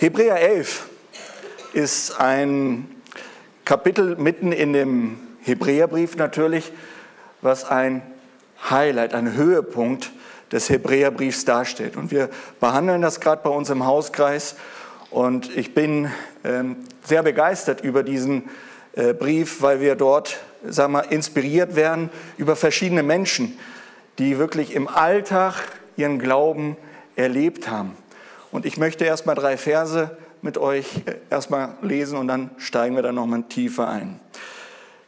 Hebräer 11 ist ein Kapitel mitten in dem Hebräerbrief natürlich, was ein Highlight, ein Höhepunkt des Hebräerbriefs darstellt. Und wir behandeln das gerade bei uns im Hauskreis. Und ich bin äh, sehr begeistert über diesen äh, Brief, weil wir dort sagen wir, inspiriert werden über verschiedene Menschen, die wirklich im Alltag ihren Glauben erlebt haben. Und ich möchte erstmal drei Verse mit euch äh, erstmal lesen und dann steigen wir da nochmal tiefer ein.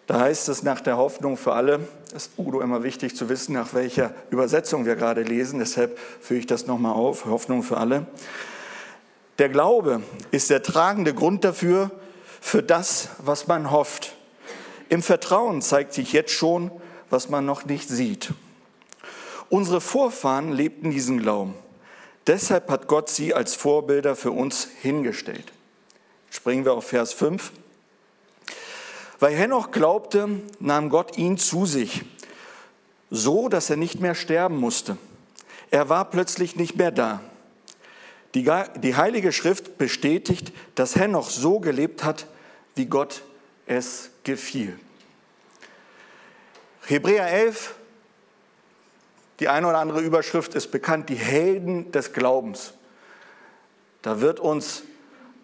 Da heißt es nach der Hoffnung für alle, ist Udo immer wichtig zu wissen, nach welcher Übersetzung wir gerade lesen, deshalb führe ich das nochmal auf, Hoffnung für alle. Der Glaube ist der tragende Grund dafür, für das, was man hofft. Im Vertrauen zeigt sich jetzt schon, was man noch nicht sieht. Unsere Vorfahren lebten diesen Glauben. Deshalb hat Gott sie als Vorbilder für uns hingestellt. Springen wir auf Vers 5. Weil Henoch glaubte, nahm Gott ihn zu sich, so dass er nicht mehr sterben musste. Er war plötzlich nicht mehr da. Die, die Heilige Schrift bestätigt, dass Henoch so gelebt hat, wie Gott es gefiel. Hebräer 11, die eine oder andere Überschrift ist bekannt, die Helden des Glaubens. Da wird uns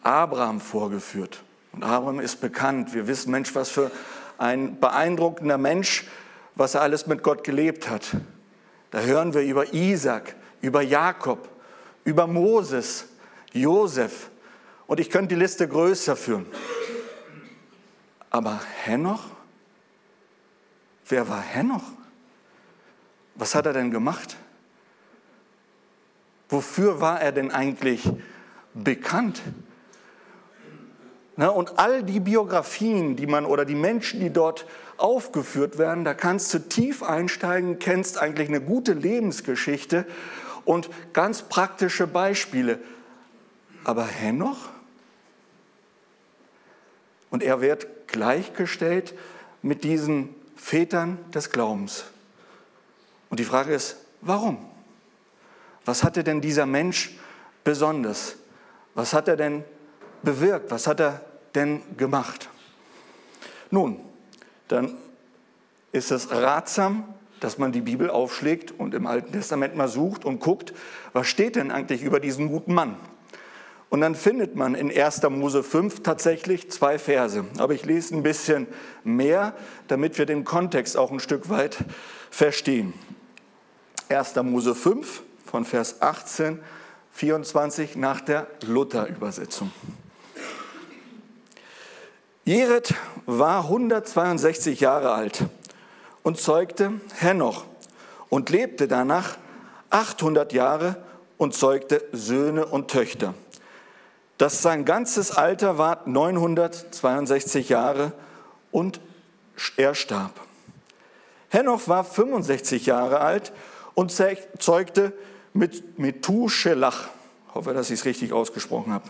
Abraham vorgeführt. Und Abraham ist bekannt. Wir wissen, Mensch, was für ein beeindruckender Mensch, was er alles mit Gott gelebt hat. Da hören wir über Isaac, über Jakob, über Moses, Josef. Und ich könnte die Liste größer führen. Aber Henoch? Wer war Henoch? Was hat er denn gemacht? Wofür war er denn eigentlich bekannt? Na, und all die Biografien, die man oder die Menschen, die dort aufgeführt werden, da kannst du tief einsteigen, kennst eigentlich eine gute Lebensgeschichte und ganz praktische Beispiele. Aber Henoch? Und er wird gleichgestellt mit diesen Vätern des Glaubens. Und die Frage ist, warum? Was hatte denn dieser Mensch besonders? Was hat er denn bewirkt? Was hat er denn gemacht? Nun, dann ist es ratsam, dass man die Bibel aufschlägt und im Alten Testament mal sucht und guckt, was steht denn eigentlich über diesen guten Mann? Und dann findet man in 1. Mose 5 tatsächlich zwei Verse. Aber ich lese ein bisschen mehr, damit wir den Kontext auch ein Stück weit verstehen. 1. Mose 5 von Vers 18, 24 nach der Luther-Übersetzung. Jered war 162 Jahre alt und zeugte Henoch und lebte danach 800 Jahre und zeugte Söhne und Töchter dass sein ganzes Alter war 962 Jahre und er starb. Henoch war 65 Jahre alt und zeugte mit Methuselach. Ich hoffe, dass ich es richtig ausgesprochen habe.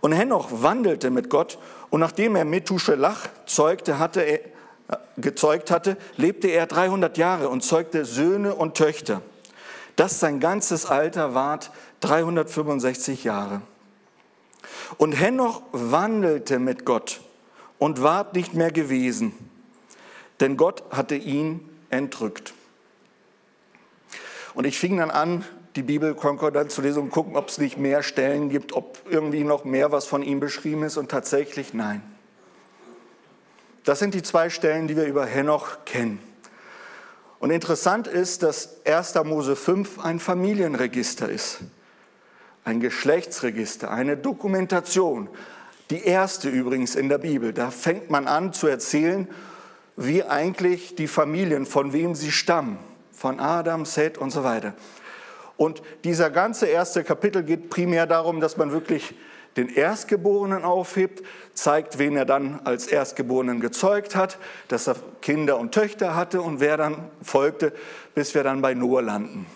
Und Henoch wandelte mit Gott und nachdem er Methuselach zeugte, hatte er, äh, gezeugt hatte, lebte er 300 Jahre und zeugte Söhne und Töchter. Das sein ganzes Alter ward 365 Jahre. Und Henoch wandelte mit Gott und ward nicht mehr gewesen, denn Gott hatte ihn entrückt. Und ich fing dann an, die Bibel Konkordanz zu lesen und gucken, ob es nicht mehr Stellen gibt, ob irgendwie noch mehr was von ihm beschrieben ist. Und tatsächlich nein. Das sind die zwei Stellen, die wir über Henoch kennen. Und interessant ist, dass 1. Mose 5 ein Familienregister ist ein Geschlechtsregister, eine Dokumentation, die erste übrigens in der Bibel. Da fängt man an zu erzählen, wie eigentlich die Familien, von wem sie stammen, von Adam, Seth und so weiter. Und dieser ganze erste Kapitel geht primär darum, dass man wirklich den Erstgeborenen aufhebt, zeigt, wen er dann als Erstgeborenen gezeugt hat, dass er Kinder und Töchter hatte und wer dann folgte, bis wir dann bei Noah landen.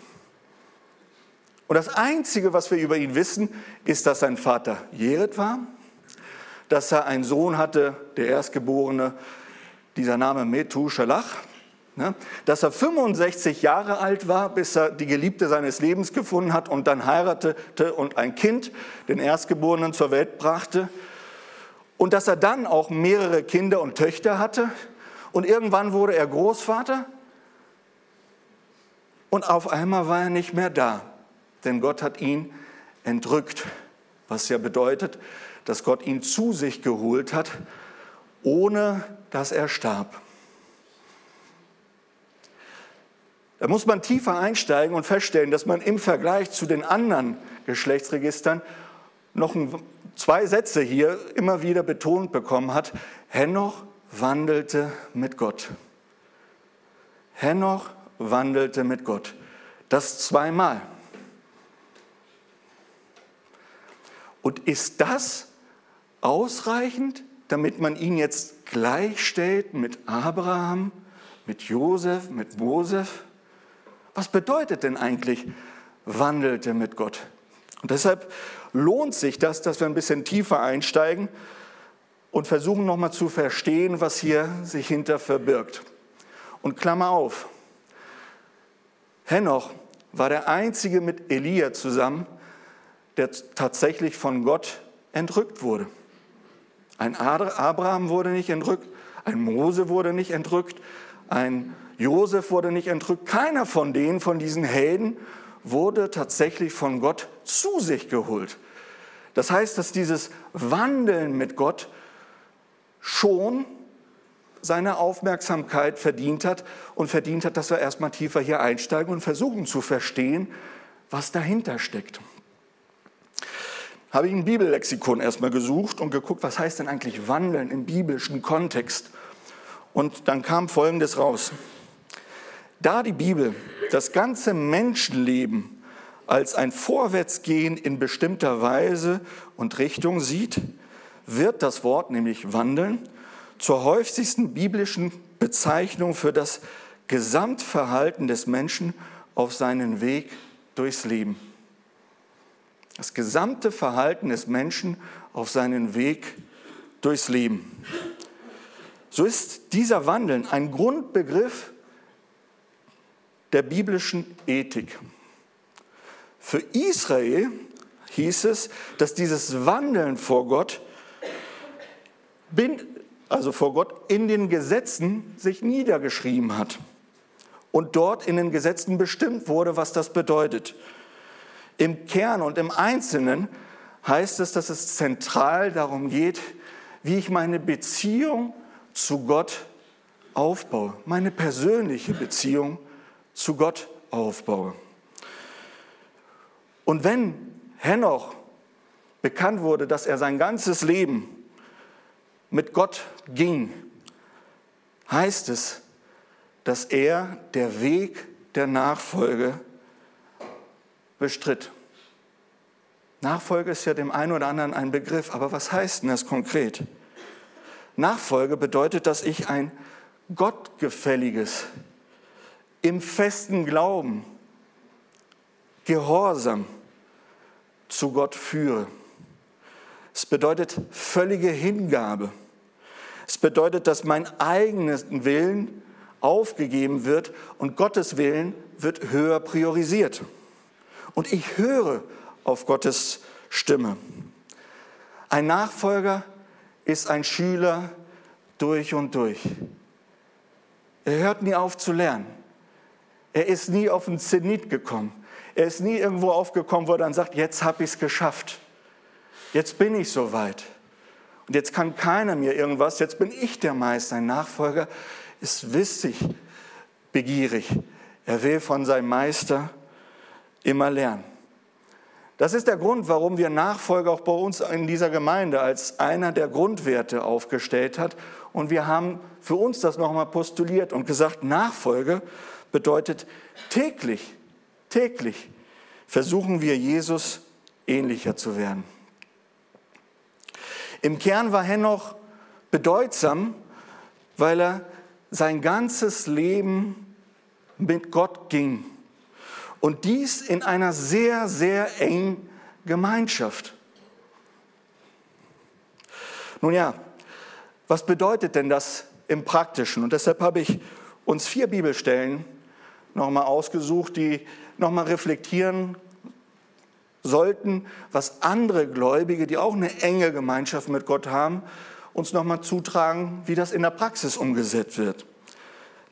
Und das Einzige, was wir über ihn wissen, ist, dass sein Vater Jered war, dass er einen Sohn hatte, der Erstgeborene, dieser Name Methuselah, Ne? Dass er 65 Jahre alt war, bis er die Geliebte seines Lebens gefunden hat und dann heiratete und ein Kind, den Erstgeborenen, zur Welt brachte. Und dass er dann auch mehrere Kinder und Töchter hatte. Und irgendwann wurde er Großvater. Und auf einmal war er nicht mehr da, denn Gott hat ihn entrückt, was ja bedeutet, dass Gott ihn zu sich geholt hat, ohne dass er starb. Da muss man tiefer einsteigen und feststellen, dass man im Vergleich zu den anderen Geschlechtsregistern noch zwei Sätze hier immer wieder betont bekommen hat. Henoch wandelte mit Gott. Henoch wandelte mit Gott. Das zweimal. Und ist das ausreichend, damit man ihn jetzt gleichstellt mit Abraham, mit Josef, mit Mosef? Was bedeutet denn eigentlich wandelte mit Gott? Und deshalb lohnt sich das, dass wir ein bisschen tiefer einsteigen und versuchen nochmal zu verstehen, was hier sich hinter verbirgt. Und Klammer auf, Henoch war der einzige mit Elia zusammen, der tatsächlich von Gott entrückt wurde. Ein Abraham wurde nicht entrückt, ein Mose wurde nicht entrückt, ein Josef wurde nicht entrückt. Keiner von denen, von diesen Helden, wurde tatsächlich von Gott zu sich geholt. Das heißt, dass dieses Wandeln mit Gott schon seine Aufmerksamkeit verdient hat und verdient hat, dass wir erstmal tiefer hier einsteigen und versuchen zu verstehen, was dahinter steckt. Habe ich ein Bibellexikon erstmal gesucht und geguckt, was heißt denn eigentlich Wandeln im biblischen Kontext? Und dann kam Folgendes raus. Da die Bibel das ganze Menschenleben als ein Vorwärtsgehen in bestimmter Weise und Richtung sieht, wird das Wort, nämlich wandeln, zur häufigsten biblischen Bezeichnung für das Gesamtverhalten des Menschen auf seinen Weg durchs Leben. Das gesamte Verhalten des Menschen auf seinen Weg durchs Leben. So ist dieser Wandeln ein Grundbegriff der biblischen Ethik. Für Israel hieß es, dass dieses Wandeln vor Gott, also vor Gott in den Gesetzen sich niedergeschrieben hat und dort in den Gesetzen bestimmt wurde, was das bedeutet. Im Kern und im Einzelnen heißt es, dass es zentral darum geht, wie ich meine Beziehung zu Gott aufbaue, meine persönliche Beziehung zu Gott aufbaue. Und wenn Henoch bekannt wurde, dass er sein ganzes Leben mit Gott ging, heißt es, dass er der Weg der Nachfolge bestritt. Nachfolge ist ja dem einen oder anderen ein Begriff, aber was heißt denn das konkret? Nachfolge bedeutet, dass ich ein gottgefälliges im festen Glauben, Gehorsam zu Gott führe. Es bedeutet völlige Hingabe. Es bedeutet, dass mein eigenes Willen aufgegeben wird und Gottes Willen wird höher priorisiert. Und ich höre auf Gottes Stimme. Ein Nachfolger ist ein Schüler durch und durch. Er hört nie auf zu lernen. Er ist nie auf den Zenit gekommen. Er ist nie irgendwo aufgekommen, wo er dann sagt, jetzt habe ich es geschafft. Jetzt bin ich soweit. Und jetzt kann keiner mir irgendwas, jetzt bin ich der Meister. Ein Nachfolger ist wissig, begierig. Er will von seinem Meister immer lernen. Das ist der Grund, warum wir Nachfolger auch bei uns in dieser Gemeinde als einer der Grundwerte aufgestellt hat. Und wir haben für uns das nochmal postuliert und gesagt, Nachfolge bedeutet täglich, täglich versuchen wir Jesus ähnlicher zu werden. Im Kern war Henoch bedeutsam, weil er sein ganzes Leben mit Gott ging. Und dies in einer sehr, sehr engen Gemeinschaft. Nun ja, was bedeutet denn das im Praktischen? Und deshalb habe ich uns vier Bibelstellen nochmal ausgesucht, die nochmal reflektieren sollten, was andere Gläubige, die auch eine enge Gemeinschaft mit Gott haben, uns nochmal zutragen, wie das in der Praxis umgesetzt wird.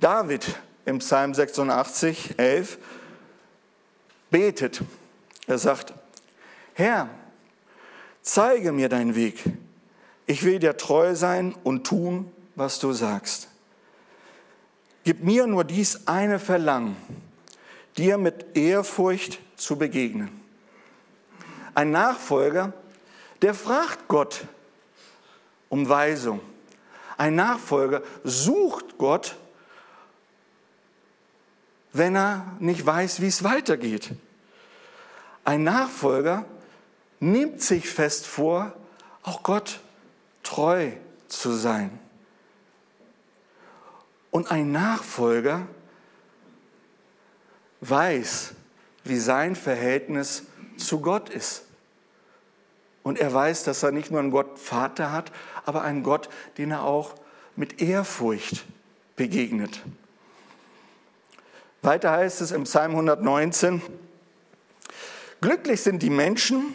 David im Psalm 86, 11 betet. Er sagt, Herr, zeige mir deinen Weg. Ich will dir treu sein und tun, was du sagst. Gib mir nur dies eine Verlangen, dir mit Ehrfurcht zu begegnen. Ein Nachfolger, der fragt Gott um Weisung. Ein Nachfolger sucht Gott, wenn er nicht weiß, wie es weitergeht. Ein Nachfolger nimmt sich fest vor, auch Gott treu zu sein. Und ein Nachfolger weiß, wie sein Verhältnis zu Gott ist. Und er weiß, dass er nicht nur einen Gott Vater hat, aber einen Gott, den er auch mit Ehrfurcht begegnet. Weiter heißt es im Psalm 119, glücklich sind die Menschen,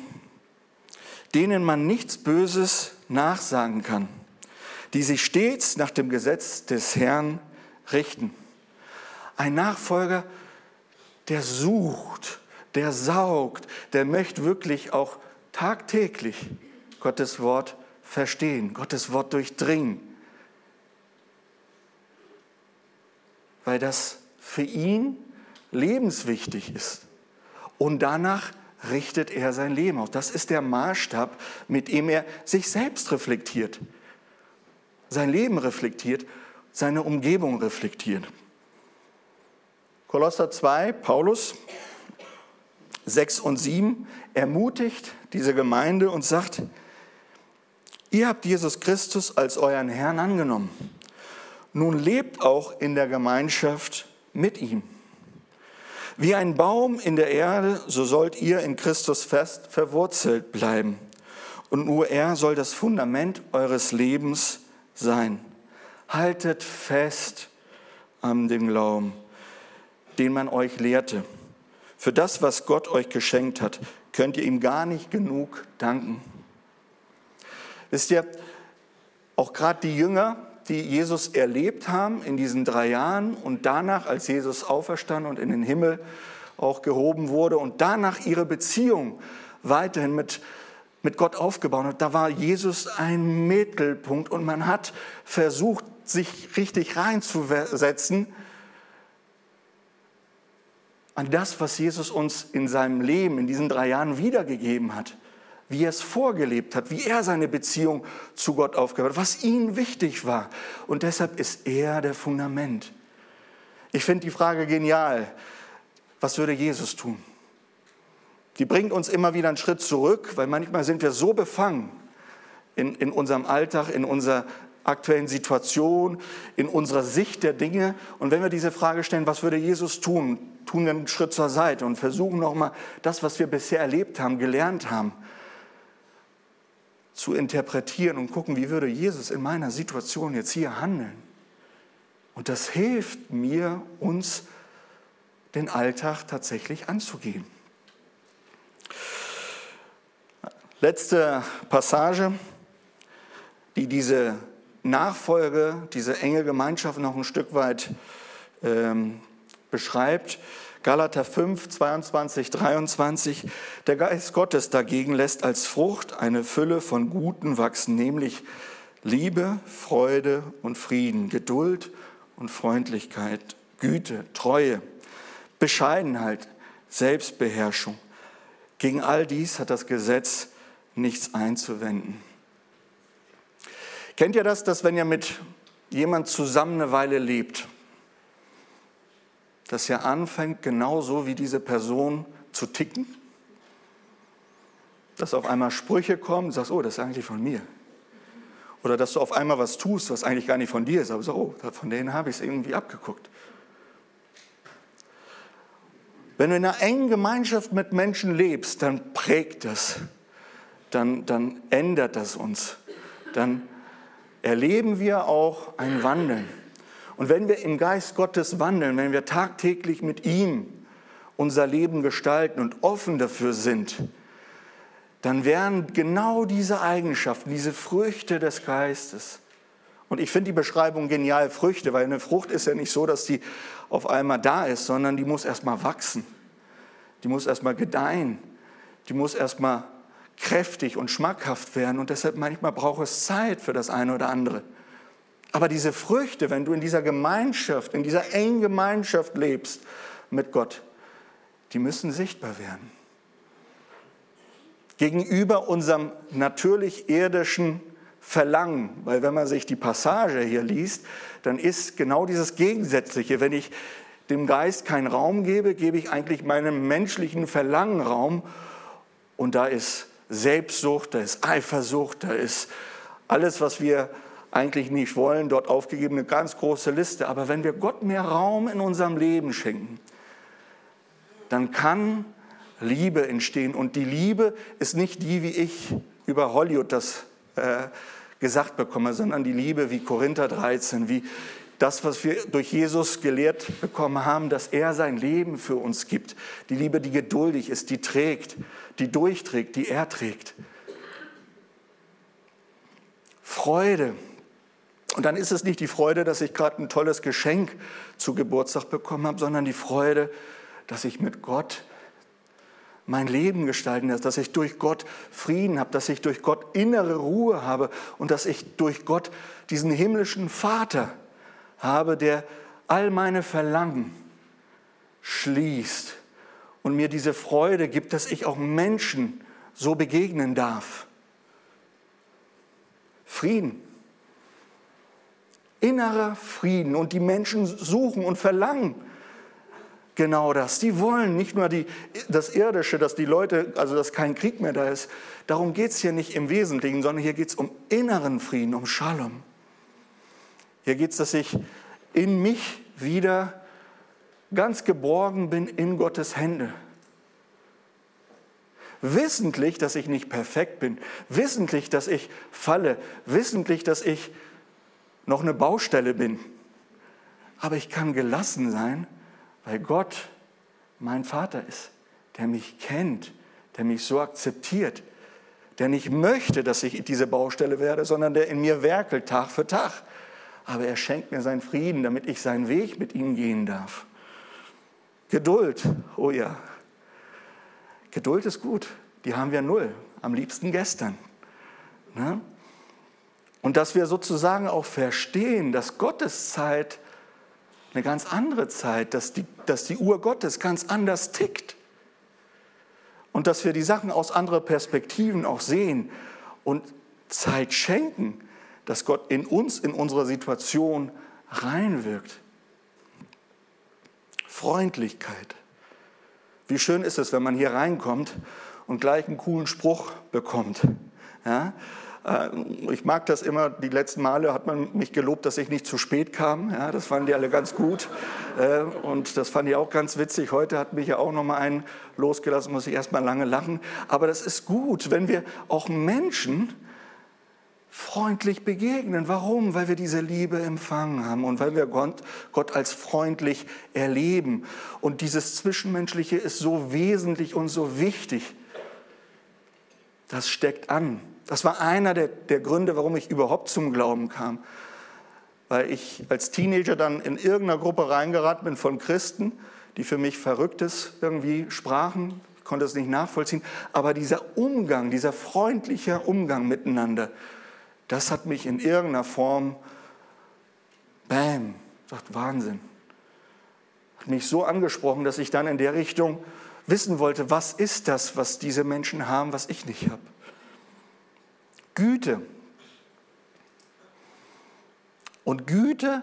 denen man nichts Böses nachsagen kann, die sich stets nach dem Gesetz des Herrn richten. Ein Nachfolger, der sucht, der saugt, der möchte wirklich auch tagtäglich Gottes Wort verstehen, Gottes Wort durchdringen, weil das für ihn lebenswichtig ist. Und danach richtet er sein Leben auf. Das ist der Maßstab, mit dem er sich selbst reflektiert, sein Leben reflektiert, seine Umgebung reflektiert. Kolosser 2, Paulus 6 und 7 ermutigt diese Gemeinde und sagt, ihr habt Jesus Christus als euren Herrn angenommen. Nun lebt auch in der Gemeinschaft mit ihm. Wie ein Baum in der Erde, so sollt ihr in Christus fest verwurzelt bleiben. Und nur er soll das Fundament eures Lebens sein. Haltet fest an dem Glauben, den man euch lehrte. Für das, was Gott euch geschenkt hat, könnt ihr ihm gar nicht genug danken. Wisst ihr, auch gerade die Jünger, die Jesus erlebt haben in diesen drei Jahren und danach, als Jesus auferstand und in den Himmel auch gehoben wurde und danach ihre Beziehung weiterhin mit, mit Gott aufgebaut hat, da war Jesus ein Mittelpunkt und man hat versucht, sich richtig reinzusetzen an das, was Jesus uns in seinem Leben, in diesen drei Jahren wiedergegeben hat, wie er es vorgelebt hat, wie er seine Beziehung zu Gott aufgebaut hat, was ihm wichtig war. Und deshalb ist er der Fundament. Ich finde die Frage genial. Was würde Jesus tun? Die bringt uns immer wieder einen Schritt zurück, weil manchmal sind wir so befangen in, in unserem Alltag, in unserer aktuellen Situation, in unserer Sicht der Dinge. Und wenn wir diese Frage stellen, was würde Jesus tun, tun wir einen Schritt zur Seite und versuchen nochmal das, was wir bisher erlebt haben, gelernt haben, zu interpretieren und gucken, wie würde Jesus in meiner Situation jetzt hier handeln. Und das hilft mir, uns den Alltag tatsächlich anzugehen. Letzte Passage, die diese Nachfolge, diese enge Gemeinschaft noch ein Stück weit ähm, beschreibt. Galater 5, 22, 23. Der Geist Gottes dagegen lässt als Frucht eine Fülle von Guten wachsen, nämlich Liebe, Freude und Frieden, Geduld und Freundlichkeit, Güte, Treue, Bescheidenheit, Selbstbeherrschung. Gegen all dies hat das Gesetz nichts einzuwenden. Kennt ihr das, dass wenn ihr mit jemand zusammen eine Weile lebt, dass ihr anfängt, genauso wie diese Person zu ticken? Dass auf einmal Sprüche kommen, du sagst, oh, das ist eigentlich von mir. Oder dass du auf einmal was tust, was eigentlich gar nicht von dir ist, aber so, oh, von denen habe ich es irgendwie abgeguckt. Wenn du in einer engen Gemeinschaft mit Menschen lebst, dann prägt das, dann, dann ändert das uns, dann erleben wir auch ein Wandeln. Und wenn wir im Geist Gottes wandeln, wenn wir tagtäglich mit ihm unser Leben gestalten und offen dafür sind, dann werden genau diese Eigenschaften, diese Früchte des Geistes, und ich finde die Beschreibung genial, Früchte, weil eine Frucht ist ja nicht so, dass die auf einmal da ist, sondern die muss erstmal wachsen, die muss erstmal gedeihen, die muss erstmal kräftig und schmackhaft werden und deshalb manchmal braucht es Zeit für das eine oder andere. Aber diese Früchte, wenn du in dieser Gemeinschaft, in dieser engen Gemeinschaft lebst mit Gott, die müssen sichtbar werden. Gegenüber unserem natürlich irdischen Verlangen, weil wenn man sich die Passage hier liest, dann ist genau dieses Gegensätzliche. Wenn ich dem Geist keinen Raum gebe, gebe ich eigentlich meinem menschlichen Verlangen Raum und da ist Selbstsucht, da ist Eifersucht, da ist alles, was wir eigentlich nicht wollen, dort aufgegeben, eine ganz große Liste. Aber wenn wir Gott mehr Raum in unserem Leben schenken, dann kann Liebe entstehen. Und die Liebe ist nicht die, wie ich über Hollywood das äh, gesagt bekomme, sondern die Liebe wie Korinther 13, wie das, was wir durch Jesus gelehrt bekommen haben, dass er sein Leben für uns gibt. Die Liebe, die geduldig ist, die trägt, die durchträgt, die er trägt. Freude. Und dann ist es nicht die Freude, dass ich gerade ein tolles Geschenk zu Geburtstag bekommen habe, sondern die Freude, dass ich mit Gott mein Leben gestalten lässt, dass ich durch Gott Frieden habe, dass ich durch Gott innere Ruhe habe und dass ich durch Gott diesen himmlischen Vater habe, der all meine Verlangen schließt und mir diese Freude gibt, dass ich auch Menschen so begegnen darf. Frieden. Innerer Frieden. Und die Menschen suchen und verlangen genau das. Die wollen nicht nur die, das Irdische, dass die Leute, also dass kein Krieg mehr da ist. Darum geht es hier nicht im Wesentlichen, sondern hier geht es um inneren Frieden, um Shalom. Hier geht es, dass ich in mich wieder ganz geborgen bin in Gottes Hände. Wissentlich, dass ich nicht perfekt bin, wissentlich, dass ich falle, wissentlich, dass ich noch eine Baustelle bin. Aber ich kann gelassen sein, weil Gott mein Vater ist, der mich kennt, der mich so akzeptiert, der nicht möchte, dass ich diese Baustelle werde, sondern der in mir werkelt Tag für Tag. Aber er schenkt mir seinen Frieden, damit ich seinen Weg mit ihm gehen darf. Geduld, oh ja. Geduld ist gut, die haben wir null, am liebsten gestern. Ne? Und dass wir sozusagen auch verstehen, dass Gottes Zeit eine ganz andere Zeit, dass die, dass die Uhr Gottes ganz anders tickt. Und dass wir die Sachen aus anderen Perspektiven auch sehen und Zeit schenken, dass Gott in uns, in unserer Situation reinwirkt. Freundlichkeit. Wie schön ist es, wenn man hier reinkommt und gleich einen coolen Spruch bekommt. Ja? Äh, ich mag das immer, die letzten Male hat man mich gelobt, dass ich nicht zu spät kam. Ja, das fanden die alle ganz gut. Äh, und das fand ich auch ganz witzig. Heute hat mich ja auch noch mal einen losgelassen, muss ich erst mal lange lachen. Aber das ist gut, wenn wir auch Menschen freundlich begegnen. Warum? Weil wir diese Liebe empfangen haben und weil wir Gott, Gott als freundlich erleben. Und dieses Zwischenmenschliche ist so wesentlich und so wichtig. Das steckt an. Das war einer der, der Gründe, warum ich überhaupt zum Glauben kam. Weil ich als Teenager dann in irgendeiner Gruppe reingeraten bin von Christen, die für mich Verrücktes irgendwie sprachen. Ich konnte es nicht nachvollziehen. Aber dieser Umgang, dieser freundliche Umgang miteinander, das hat mich in irgendeiner Form, bam, sagt Wahnsinn. Hat mich so angesprochen, dass ich dann in der Richtung wissen wollte, was ist das, was diese Menschen haben, was ich nicht habe. Güte. Und Güte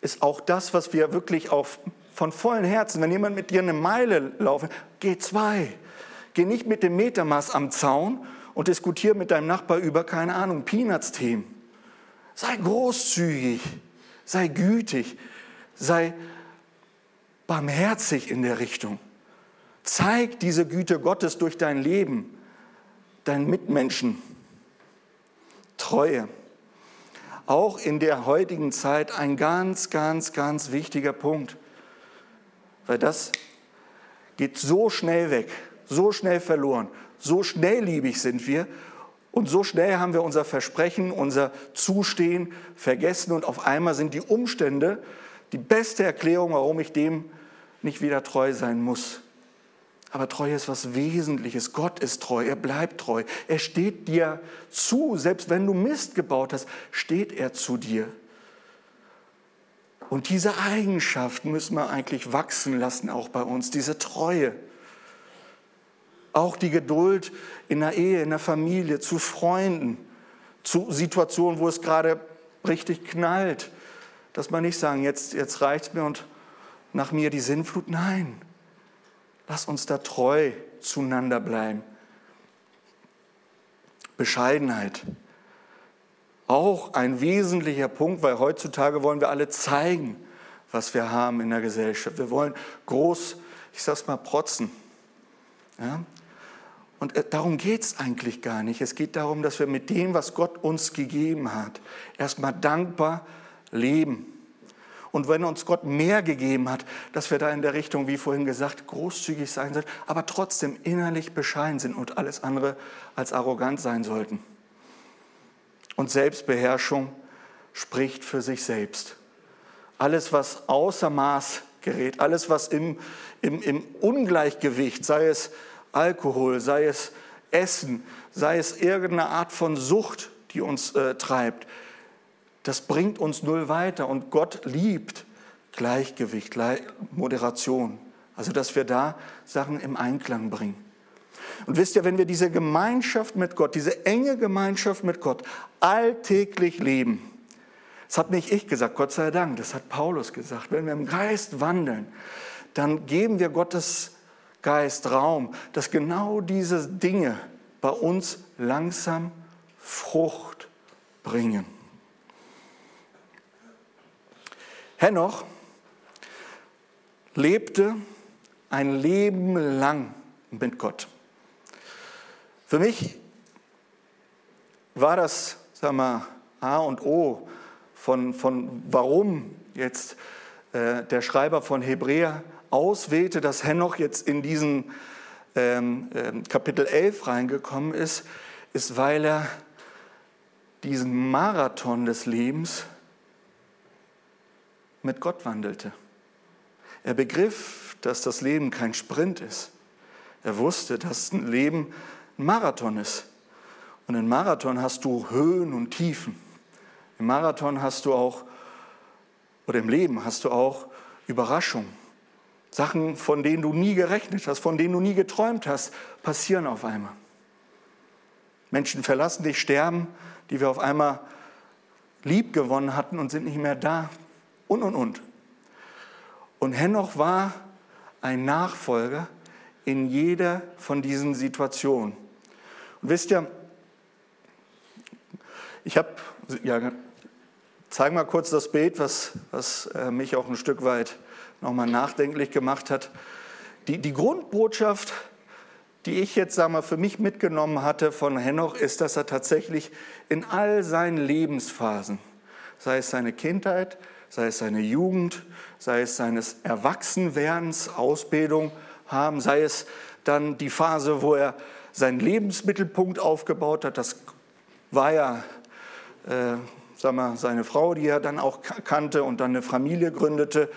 ist auch das, was wir wirklich auf, von vollen Herzen, wenn jemand mit dir eine Meile laufen, geh zwei. Geh nicht mit dem Metermaß am Zaun und diskutiere mit deinem Nachbar über, keine Ahnung, Peanuts-Themen. Sei großzügig, sei gütig, sei barmherzig in der Richtung. Zeig diese Güte Gottes durch dein Leben, deinen Mitmenschen. Treue. auch in der heutigen Zeit ein ganz, ganz, ganz wichtiger Punkt. Weil das geht so schnell weg, so schnell verloren, so schnellliebig sind wir und so schnell haben wir unser Versprechen, unser Zustehen vergessen und auf einmal sind die Umstände die beste Erklärung, warum ich dem nicht wieder treu sein muss. Aber Treue ist was Wesentliches. Gott ist treu, er bleibt treu. Er steht dir zu. Selbst wenn du Mist gebaut hast, steht er zu dir. Und diese Eigenschaft müssen wir eigentlich wachsen lassen, auch bei uns, diese Treue. Auch die Geduld in der Ehe, in der Familie, zu Freunden, zu Situationen, wo es gerade richtig knallt. Dass man nicht sagen, jetzt, jetzt reicht es mir und nach mir die Sinnflut. Nein, Lass uns da treu zueinander bleiben. Bescheidenheit. Auch ein wesentlicher Punkt, weil heutzutage wollen wir alle zeigen, was wir haben in der Gesellschaft. Wir wollen groß, ich sag's mal, protzen. Ja? Und äh, darum geht es eigentlich gar nicht. Es geht darum, dass wir mit dem, was Gott uns gegeben hat, erstmal dankbar leben. Und wenn uns Gott mehr gegeben hat, dass wir da in der Richtung, wie vorhin gesagt, großzügig sein sollten, aber trotzdem innerlich bescheiden sind und alles andere als arrogant sein sollten. Und Selbstbeherrschung spricht für sich selbst. Alles, was außer Maß gerät, alles, was im, im, im Ungleichgewicht, sei es Alkohol, sei es Essen, sei es irgendeine Art von Sucht, die uns äh, treibt, das bringt uns null weiter. Und Gott liebt Gleichgewicht, Moderation. Also, dass wir da Sachen im Einklang bringen. Und wisst ihr, wenn wir diese Gemeinschaft mit Gott, diese enge Gemeinschaft mit Gott alltäglich leben, das hat nicht ich gesagt, Gott sei Dank, das hat Paulus gesagt, wenn wir im Geist wandeln, dann geben wir Gottes Geist Raum, dass genau diese Dinge bei uns langsam Frucht bringen. Henoch lebte ein Leben lang mit Gott. Für mich war das, sag mal, A und O von, von warum jetzt äh, der Schreiber von Hebräer auswählte, dass Henoch jetzt in diesen ähm, äh, Kapitel 11 reingekommen ist, ist, weil er diesen Marathon des Lebens mit Gott wandelte. Er begriff, dass das Leben kein Sprint ist. Er wusste, dass ein Leben ein Marathon ist. Und im Marathon hast du Höhen und Tiefen. Im Marathon hast du auch, oder im Leben hast du auch Überraschungen. Sachen, von denen du nie gerechnet hast, von denen du nie geträumt hast, passieren auf einmal. Menschen verlassen dich, sterben, die wir auf einmal lieb gewonnen hatten und sind nicht mehr da und, und, und. Und Henoch war ein Nachfolger in jeder von diesen Situationen. Und wisst ihr, ich habe, ja, zeig mal kurz das Bild, was, was äh, mich auch ein Stück weit nochmal nachdenklich gemacht hat. Die, die Grundbotschaft, die ich jetzt sag mal, für mich mitgenommen hatte von Henoch, ist, dass er tatsächlich in all seinen Lebensphasen, sei es seine Kindheit, sei es seine Jugend, sei es seines Erwachsenwerdens, Ausbildung haben, sei es dann die Phase, wo er seinen Lebensmittelpunkt aufgebaut hat. Das war ja, äh, sag mal, seine Frau, die er dann auch kannte und dann eine Familie gründete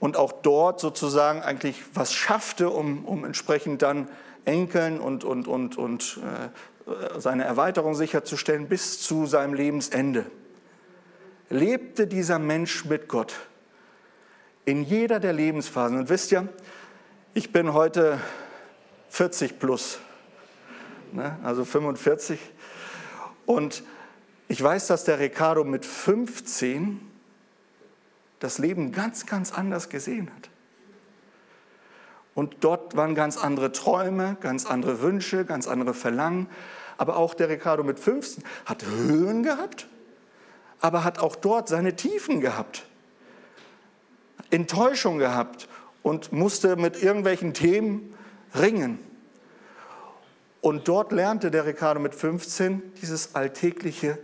und auch dort sozusagen eigentlich was schaffte, um, um entsprechend dann Enkeln und, und, und, und äh, seine Erweiterung sicherzustellen bis zu seinem Lebensende lebte dieser Mensch mit Gott in jeder der Lebensphasen. Und wisst ihr, ich bin heute 40 plus, ne? also 45. Und ich weiß, dass der Ricardo mit 15 das Leben ganz, ganz anders gesehen hat. Und dort waren ganz andere Träume, ganz andere Wünsche, ganz andere Verlangen. Aber auch der Ricardo mit 15 hat Höhen gehabt aber hat auch dort seine Tiefen gehabt, Enttäuschung gehabt und musste mit irgendwelchen Themen ringen. Und dort lernte der Ricardo mit 15 dieses alltägliche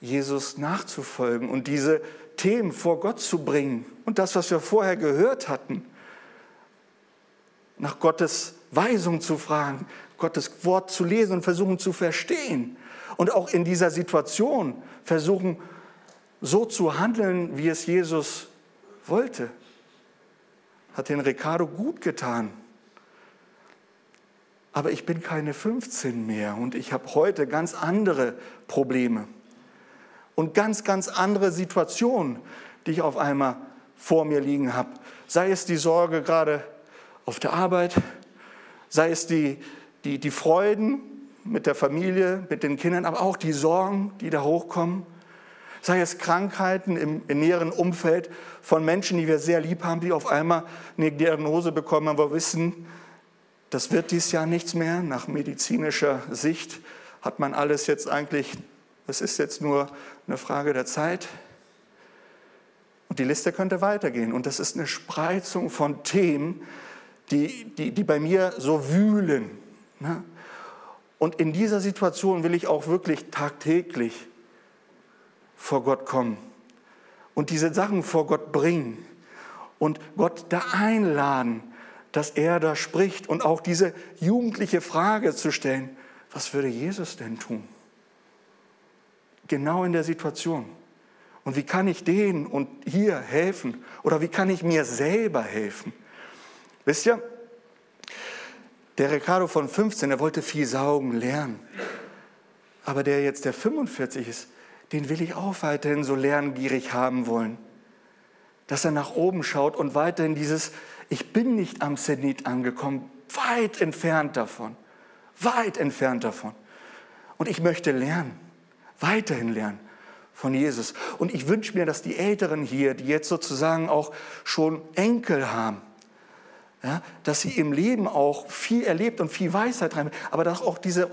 Jesus nachzufolgen und diese Themen vor Gott zu bringen und das, was wir vorher gehört hatten, nach Gottes Weisung zu fragen, Gottes Wort zu lesen und versuchen zu verstehen und auch in dieser Situation versuchen, so zu handeln, wie es Jesus wollte. Hat den Ricardo gut getan. Aber ich bin keine 15 mehr und ich habe heute ganz andere Probleme und ganz, ganz andere Situationen, die ich auf einmal vor mir liegen habe. Sei es die Sorge gerade auf der Arbeit, sei es die, die, die Freuden mit der Familie, mit den Kindern, aber auch die Sorgen, die da hochkommen. Sei es Krankheiten im, im näheren Umfeld von Menschen, die wir sehr lieb haben, die auf einmal eine Diagnose bekommen, aber wissen, das wird dies Jahr nichts mehr. Nach medizinischer Sicht hat man alles jetzt eigentlich, es ist jetzt nur eine Frage der Zeit. Und die Liste könnte weitergehen. Und das ist eine Spreizung von Themen, die, die, die bei mir so wühlen. Ne? Und in dieser Situation will ich auch wirklich tagtäglich vor Gott kommen und diese Sachen vor Gott bringen und Gott da einladen, dass er da spricht und auch diese jugendliche Frage zu stellen, was würde Jesus denn tun? Genau in der Situation. Und wie kann ich denen und hier helfen? Oder wie kann ich mir selber helfen? Wisst ihr, der Ricardo von 15, der wollte viel saugen lernen. Aber der jetzt, der 45 ist, den will ich auch weiterhin so lerngierig haben wollen. Dass er nach oben schaut und weiterhin dieses, ich bin nicht am Zenit angekommen, weit entfernt davon, weit entfernt davon. Und ich möchte lernen, weiterhin lernen von Jesus. Und ich wünsche mir, dass die Älteren hier, die jetzt sozusagen auch schon Enkel haben, ja, dass sie im Leben auch viel erlebt und viel Weisheit rein, aber dass auch diese,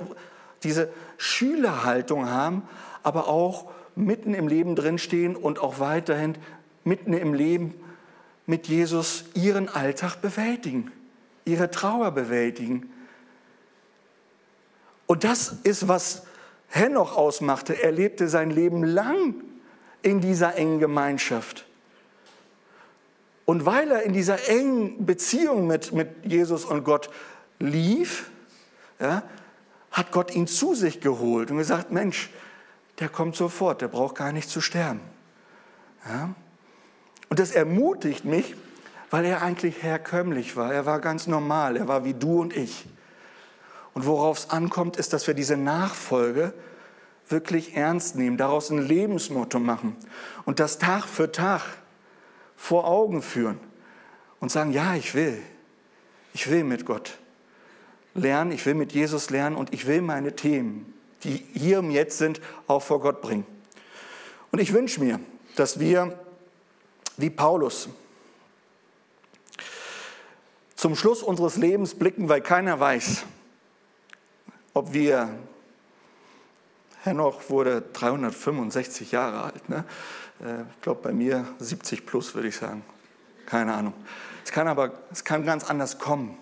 diese Schülerhaltung haben, aber auch mitten im Leben drinstehen und auch weiterhin mitten im Leben mit Jesus ihren Alltag bewältigen, ihre Trauer bewältigen. Und das ist, was Henoch ausmachte. Er lebte sein Leben lang in dieser engen Gemeinschaft. Und weil er in dieser engen Beziehung mit, mit Jesus und Gott lief, ja, hat Gott ihn zu sich geholt und gesagt, Mensch, der kommt sofort, der braucht gar nicht zu sterben. Ja? Und das ermutigt mich, weil er eigentlich herkömmlich war. Er war ganz normal, er war wie du und ich. Und worauf es ankommt, ist, dass wir diese Nachfolge wirklich ernst nehmen, daraus ein Lebensmotto machen und das Tag für Tag vor Augen führen und sagen, ja, ich will, ich will mit Gott lernen, ich will mit Jesus lernen und ich will meine Themen, die hier und jetzt sind, auch vor Gott bringen. Und ich wünsche mir, dass wir wie Paulus zum Schluss unseres Lebens blicken, weil keiner weiß, ob wir, Henoch wurde 365 Jahre alt, ne? Äh, ich glaube bei mir 70 plus, würde ich sagen. Keine Ahnung. Es kann aber, es kann ganz anders kommen.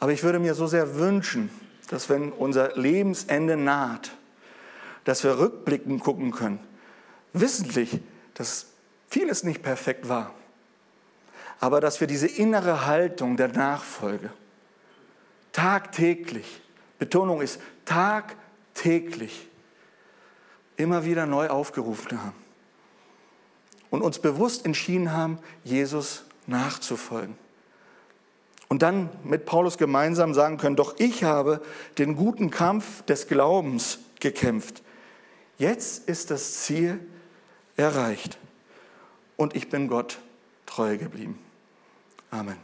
Aber ich würde mir so sehr wünschen, dass wenn unser Lebensende naht, dass wir rückblickend gucken können, wissentlich, dass vieles nicht perfekt war, aber dass wir diese innere Haltung der Nachfolge tagtäglich, Betonung ist tagtäglich, immer wieder neu aufgerufen haben und uns bewusst entschieden haben, Jesus nachzufolgen. Und dann mit Paulus gemeinsam sagen können, doch ich habe den guten Kampf des Glaubens gekämpft. Jetzt ist das Ziel erreicht und ich bin Gott treu geblieben. Amen.